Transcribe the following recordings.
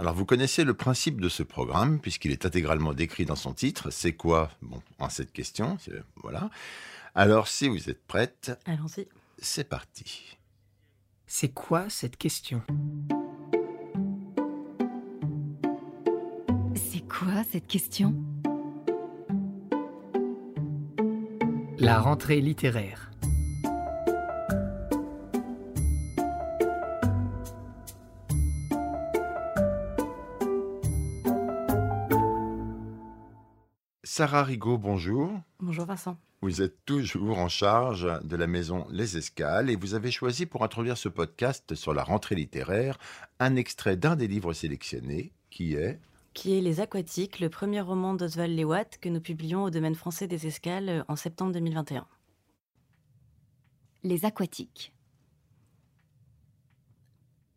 Alors vous connaissez le principe de ce programme puisqu'il est intégralement décrit dans son titre. C'est quoi? Bon, en cette question, voilà. Alors si vous êtes prête, allons-y. C'est parti. C'est quoi cette question? C'est quoi cette question? La rentrée littéraire. Sarah Rigaud, bonjour. Bonjour Vincent. Vous êtes toujours en charge de la maison Les Escales et vous avez choisi pour introduire ce podcast sur la rentrée littéraire un extrait d'un des livres sélectionnés qui est qui est Les Aquatiques, le premier roman d'Oswald Lewat que nous publions au domaine français des Escales en septembre 2021. Les Aquatiques.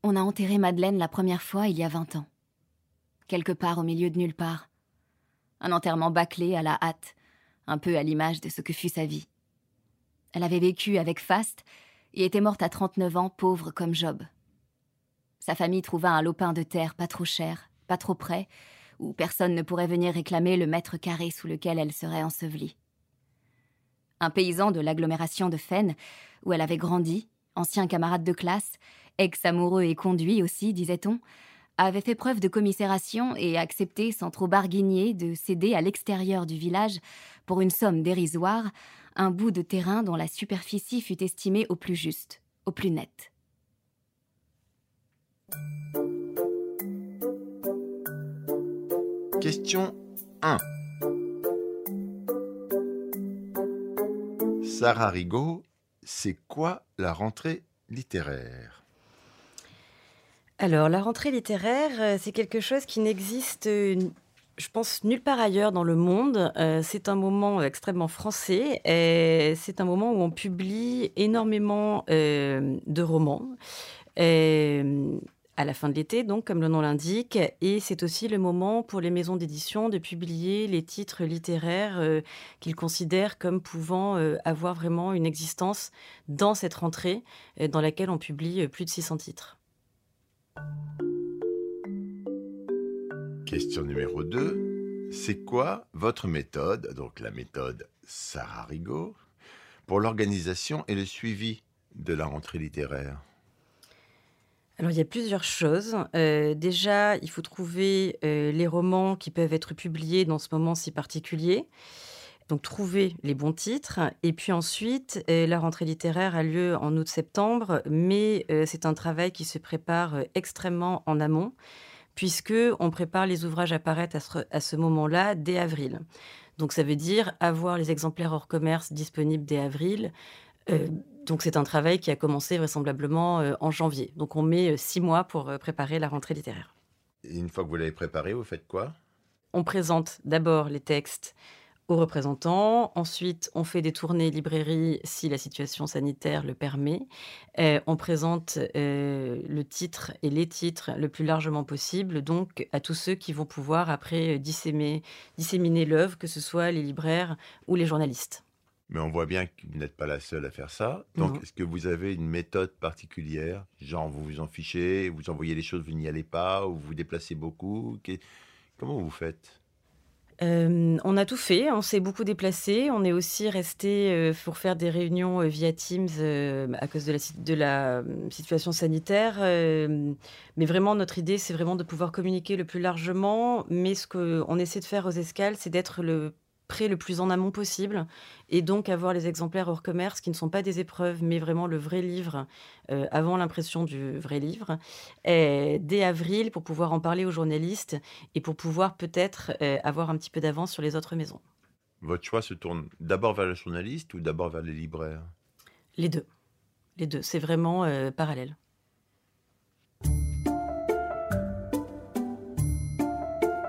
On a enterré Madeleine la première fois il y a 20 ans. Quelque part au milieu de nulle part un enterrement bâclé à la hâte, un peu à l'image de ce que fut sa vie. Elle avait vécu avec faste et était morte à 39 ans, pauvre comme Job. Sa famille trouva un lopin de terre pas trop cher, pas trop près, où personne ne pourrait venir réclamer le mètre carré sous lequel elle serait ensevelie. Un paysan de l'agglomération de Fennes, où elle avait grandi, ancien camarade de classe, ex-amoureux et conduit aussi, disait-on, avait fait preuve de commisération et accepté sans trop barguigner de céder à l'extérieur du village, pour une somme dérisoire, un bout de terrain dont la superficie fut estimée au plus juste, au plus net. Question 1. Sarah Rigaud, c'est quoi la rentrée littéraire? Alors, la rentrée littéraire, euh, c'est quelque chose qui n'existe, euh, je pense, nulle part ailleurs dans le monde. Euh, c'est un moment extrêmement français c'est un moment où on publie énormément de romans. à la fin de l'été, donc, comme le nom l'indique, et c'est aussi le moment pour les maisons d'édition de publier les titres littéraires qu'ils considèrent comme pouvant avoir vraiment une existence dans cette rentrée, dans laquelle on publie plus de 600 titres. Question numéro 2. C'est quoi votre méthode, donc la méthode Sarah Rigaud, pour l'organisation et le suivi de la rentrée littéraire? Alors il y a plusieurs choses. Euh, déjà, il faut trouver euh, les romans qui peuvent être publiés dans ce moment si particulier. Donc trouver les bons titres. Et puis ensuite, euh, la rentrée littéraire a lieu en août-septembre, mais euh, c'est un travail qui se prépare euh, extrêmement en amont, puisque on prépare les ouvrages à paraître à ce, moment-là dès avril. Donc ça veut dire avoir les exemplaires hors commerce disponibles dès avril. donc c'est un travail qui a commencé vraisemblablement en janvier. Donc on met six mois pour préparer la rentrée littéraire. Et une fois que vous l'avez préparé, vous faites quoi? On présente d'abord les textes aux représentants. Ensuite, on fait des tournées librairies si la situation sanitaire le permet. Euh, on présente euh, le titre et les titres le plus largement possible, donc à tous ceux qui vont pouvoir après disséminer, disséminer l'œuvre, que ce soit les libraires ou les journalistes. Mais on voit bien que vous n'êtes pas la seule à faire ça. Donc, est-ce que vous avez une méthode particulière? Genre, vous vous en fichez, vous envoyez les choses, vous n'y allez pas, ou vous vous déplacez beaucoup? Comment vous faites? Euh, on a tout fait, on s'est beaucoup déplacé. On est aussi resté euh, pour faire des réunions euh, via Teams à cause de la, situation sanitaire. mais vraiment, notre idée, c'est vraiment de pouvoir communiquer le plus largement. Mais ce qu'on essaie de faire aux escales, c'est d'être le le plus en amont possible et donc avoir les exemplaires hors commerce qui ne sont pas des épreuves mais vraiment le vrai livre euh, avant l'impression du vrai livre dès avril pour pouvoir en parler aux journalistes et pour pouvoir peut-être euh, avoir un petit peu d'avance sur les autres maisons. Votre choix se tourne d'abord vers le journaliste ou d'abord vers les libraires? Les deux. Les deux. C'est vraiment euh, parallèle.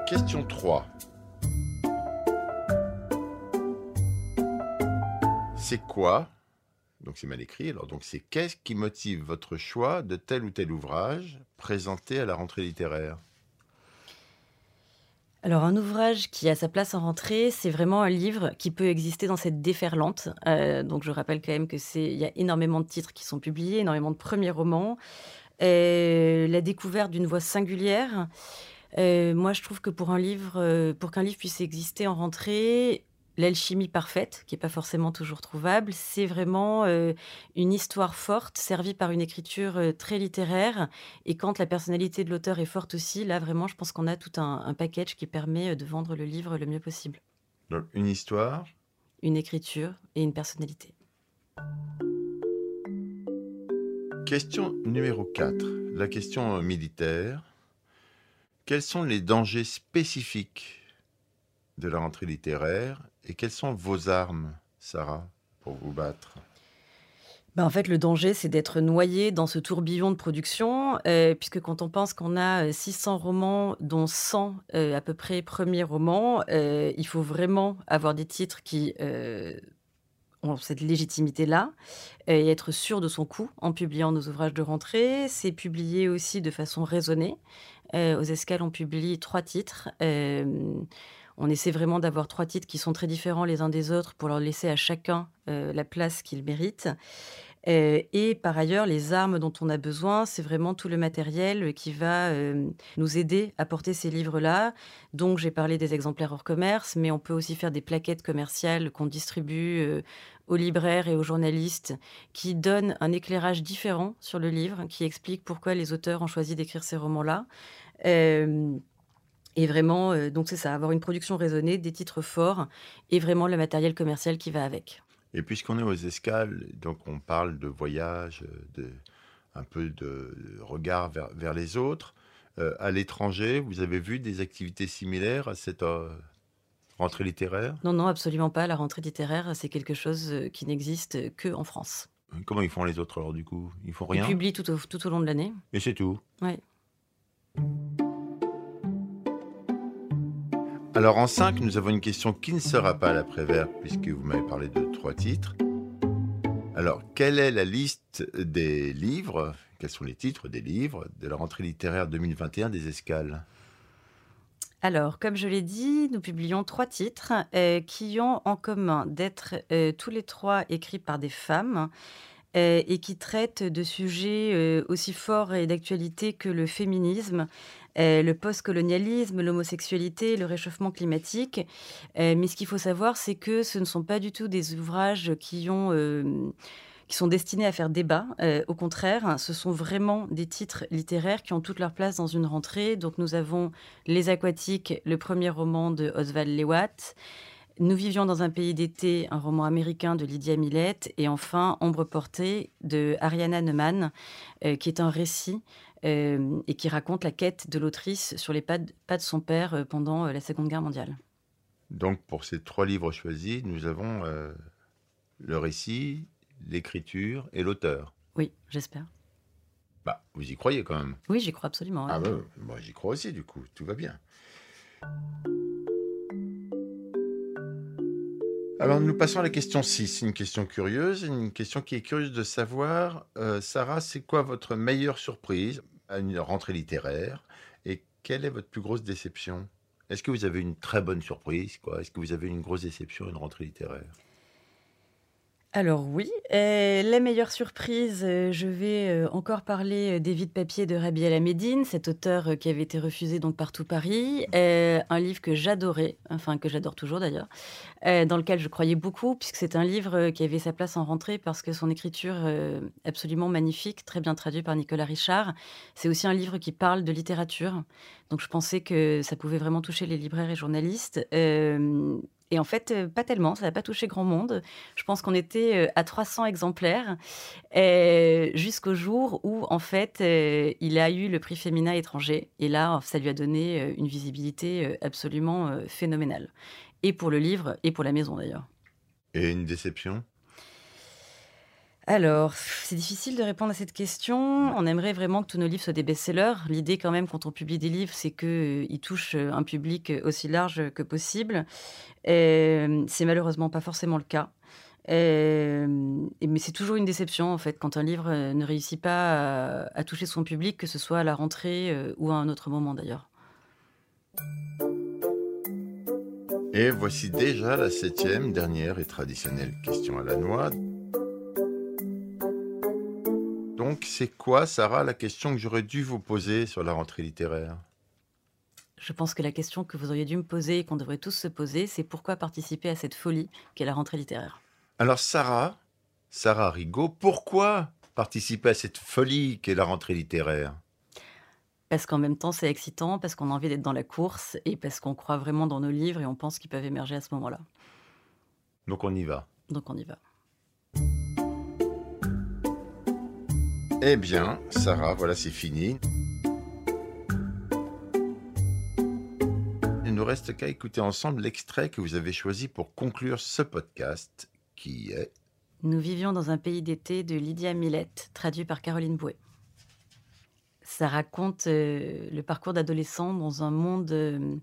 Question 3. C'est quoi? Donc c'est mal écrit. Alors donc c'est qu'est-ce qui motive votre choix de tel ou tel ouvrage présenté à la rentrée littéraire? Alors un ouvrage qui a sa place en rentrée, c'est vraiment un livre qui peut exister dans cette déferlante. Euh, donc je rappelle quand même que c'est il y a énormément de titres qui sont publiés, énormément de premiers romans. la découverte d'une voix singulière. moi, je trouve que pour un livre, pour qu'un livre puisse exister en rentrée, l'alchimie parfaite, qui n'est pas forcément toujours trouvable, c'est vraiment une histoire forte, servie par une écriture très littéraire. Et quand la personnalité de l'auteur est forte aussi, là, vraiment, je pense qu'on a tout un, un, package qui permet de vendre le livre le mieux possible. Donc, une histoire Une écriture et une personnalité. Question numéro 4. La question militaire. Quels sont les dangers spécifiques de la rentrée littéraire et quelles sont vos armes, Sarah, pour vous battre? Ben en fait, le danger, c'est d'être noyé dans ce tourbillon de production, euh, puisque quand on pense qu'on a 600 euh, romans, dont 100 euh, à peu près premiers romans, il faut vraiment avoir des titres qui ont cette légitimité-là et être sûr de son coût en publiant nos ouvrages de rentrée. C'est publié aussi de façon raisonnée. aux escales, on publie trois titres. On essaie vraiment d'avoir trois titres qui sont très différents les uns des autres pour leur laisser à chacun euh, la place qu'il mérite. Euh, et par ailleurs, les armes dont on a besoin, c'est vraiment tout le matériel qui va euh, nous aider à porter ces livres-là. Donc, j'ai parlé des exemplaires hors commerce, mais on peut aussi faire des plaquettes commerciales qu'on distribue aux libraires et aux journalistes, qui donnent un éclairage différent sur le livre, qui explique pourquoi les auteurs ont choisi d'écrire ces romans-là. Et vraiment, euh, donc c'est ça, avoir une production raisonnée, des titres forts et vraiment le matériel commercial qui va avec. Et puisqu'on est aux escales, donc on parle de voyage, de, un peu de regard vers, vers les autres. Euh, à l'étranger, vous avez vu des activités similaires à cette euh, rentrée littéraire? Non, non, absolument pas. La rentrée littéraire, c'est quelque chose qui n'existe que en France. Comment ils font les autres alors du coup? Ils font rien? Ils publient tout au, tout au long de l'année. Et c'est tout? Oui. Alors en 5, nous avons une question qui ne sera pas à l'après-vert, puisque vous m'avez parlé de trois titres. Alors, quelle est la liste des livres, quels sont les titres des livres de la rentrée littéraire 2021 des Escales? Alors, comme je l'ai dit, nous publions trois titres euh, qui ont en commun d'être euh, tous les trois écrits par des femmes euh, et qui traitent de sujets aussi forts et d'actualité que le féminisme, euh, le postcolonialisme, l'homosexualité, le réchauffement climatique. Euh, mais ce qu'il faut savoir, c'est que ce ne sont pas du tout des ouvrages qui euh, sont destinés à faire débat. au contraire, ce sont vraiment des titres littéraires qui ont toute leur place dans une rentrée. Donc nous avons Les Aquatiques, le premier roman de Oswald Lewat. Nous vivions dans un pays d'été, un roman américain de Lydia Millette, et enfin Ombre portée de Ariana Neumann, qui est un récit euh, et qui raconte la quête de l'autrice sur les pas de, son père euh, pendant euh, la Seconde Guerre mondiale. Donc pour ces trois livres choisis, nous avons le récit, l'écriture et l'auteur. Oui, j'espère. Bah, vous y croyez quand même Oui, j'y crois absolument. Ah bah, moi j'y crois aussi du coup, tout va bien. Alors nous passons à la question 6, une question curieuse, une question qui est curieuse de savoir, Sarah, c'est quoi votre meilleure surprise? Une rentrée littéraire. Et quelle est votre plus grosse déception? Est-ce que vous avez une très bonne surprise quoi? Est-ce que vous avez une grosse déception une rentrée littéraire? Alors oui, euh, la meilleure surprise, euh, je vais euh, encore parler des vies de papier de Rabi Alamedine, cet auteur qui avait été refusé donc par tout Paris, un livre que j'adorais, enfin que j'adore toujours d'ailleurs, dans lequel je croyais beaucoup, puisque c'est un livre qui avait sa place en rentrée parce que son écriture absolument magnifique, très bien traduit par Nicolas Richard. C'est aussi un livre qui parle de littérature, donc je pensais que ça pouvait vraiment toucher les libraires et journalistes. Et en fait, euh, pas tellement, ça n'a pas touché grand monde. Je pense qu'on était euh, à 300 exemplaires euh, jusqu'au jour où, en fait, il a eu le prix féminin étranger. Et là, ça lui a donné une visibilité absolument phénoménale. Et pour le livre, et pour la maison d'ailleurs. Et une déception? Alors, c'est difficile de répondre à cette question. On aimerait vraiment que tous nos livres soient des best-sellers. L'idée, quand même, quand on publie des livres, c'est qu'ils touchent un public aussi large que possible. C'est malheureusement pas forcément le cas. mais c'est toujours une déception, en fait, quand un livre ne réussit pas à, toucher son public, que ce soit à la rentrée euh, ou à un autre moment d'ailleurs. Et voici déjà la septième, dernière et traditionnelle question à la noix. Donc, c'est quoi, Sarah, la question que j'aurais dû vous poser sur la rentrée littéraire? Je pense que la question que vous auriez dû me poser et qu'on devrait tous se poser, c'est pourquoi participer à cette folie qu'est la rentrée littéraire? Alors, Sarah, Sarah Rigaud, pourquoi participer à cette folie qu'est la rentrée littéraire? Parce qu'en même temps, c'est excitant, parce qu'on a envie d'être dans la course et parce qu'on croit vraiment dans nos livres et on pense qu'ils peuvent émerger à ce moment-là. Donc, on y va. Donc, on y va. Eh bien, Sarah, voilà, c'est fini. Il ne nous reste qu'à écouter ensemble l'extrait que vous avez choisi pour conclure ce podcast, qui est Nous vivions dans un pays d'été de Lydia Millette, traduit par Caroline Bouet. Ça raconte euh, le parcours d'adolescent dans un monde euh,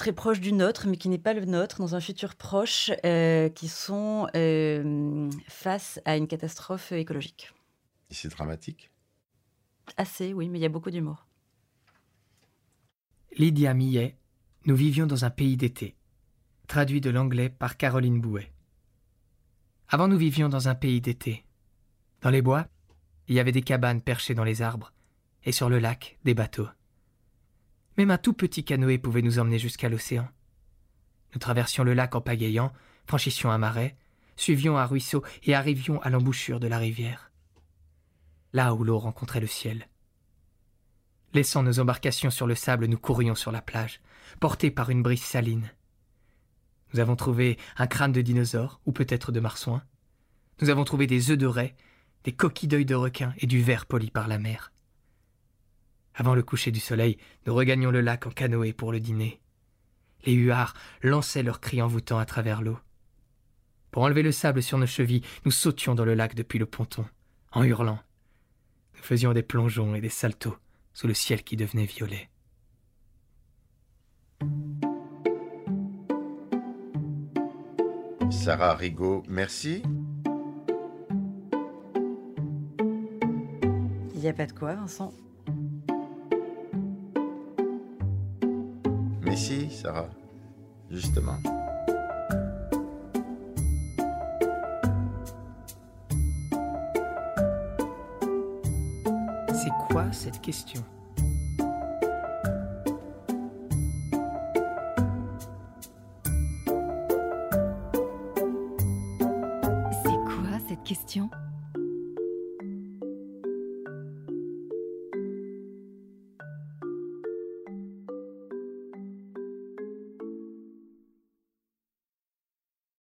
très proche du nôtre, mais qui n'est pas le nôtre, dans un futur proche, euh, qui sont euh, face à une catastrophe écologique. Et c'est dramatique Assez, oui, mais il y a beaucoup d'humour. Lydia Millet, Nous vivions dans un pays d'été. Traduit de l'anglais par Caroline Bouet. Avant, nous vivions dans un pays d'été. Dans les bois, il y avait des cabanes perchées dans les arbres, et sur le lac, des bateaux. Même un tout petit canoë pouvait nous emmener jusqu'à l'océan. Nous traversions le lac en pagayant, franchissions un marais, suivions un ruisseau et arrivions à l'embouchure de la rivière. Là où l'eau rencontrait le ciel. Laissant nos embarcations sur le sable, nous courions sur la plage, portés par une brise saline. Nous avons trouvé un crâne de dinosaure, ou peut-être de marsouin. Nous avons trouvé des œufs de raie, des coquilles d'œil de requin et du verre poli par la mer. Avant le coucher du soleil, nous regagnions le lac en canoë pour le dîner. Les huards lançaient leurs cris envoûtants à travers l'eau. Pour enlever le sable sur nos chevilles, nous sautions dans le lac depuis le ponton, en hurlant. Nous faisions des plongeons et des saltos sous le ciel qui devenait violet. Sarah Rigaud, merci. Il n'y a pas de quoi, Vincent. Si, Sarah, justement. C'est quoi cette question C'est quoi cette question?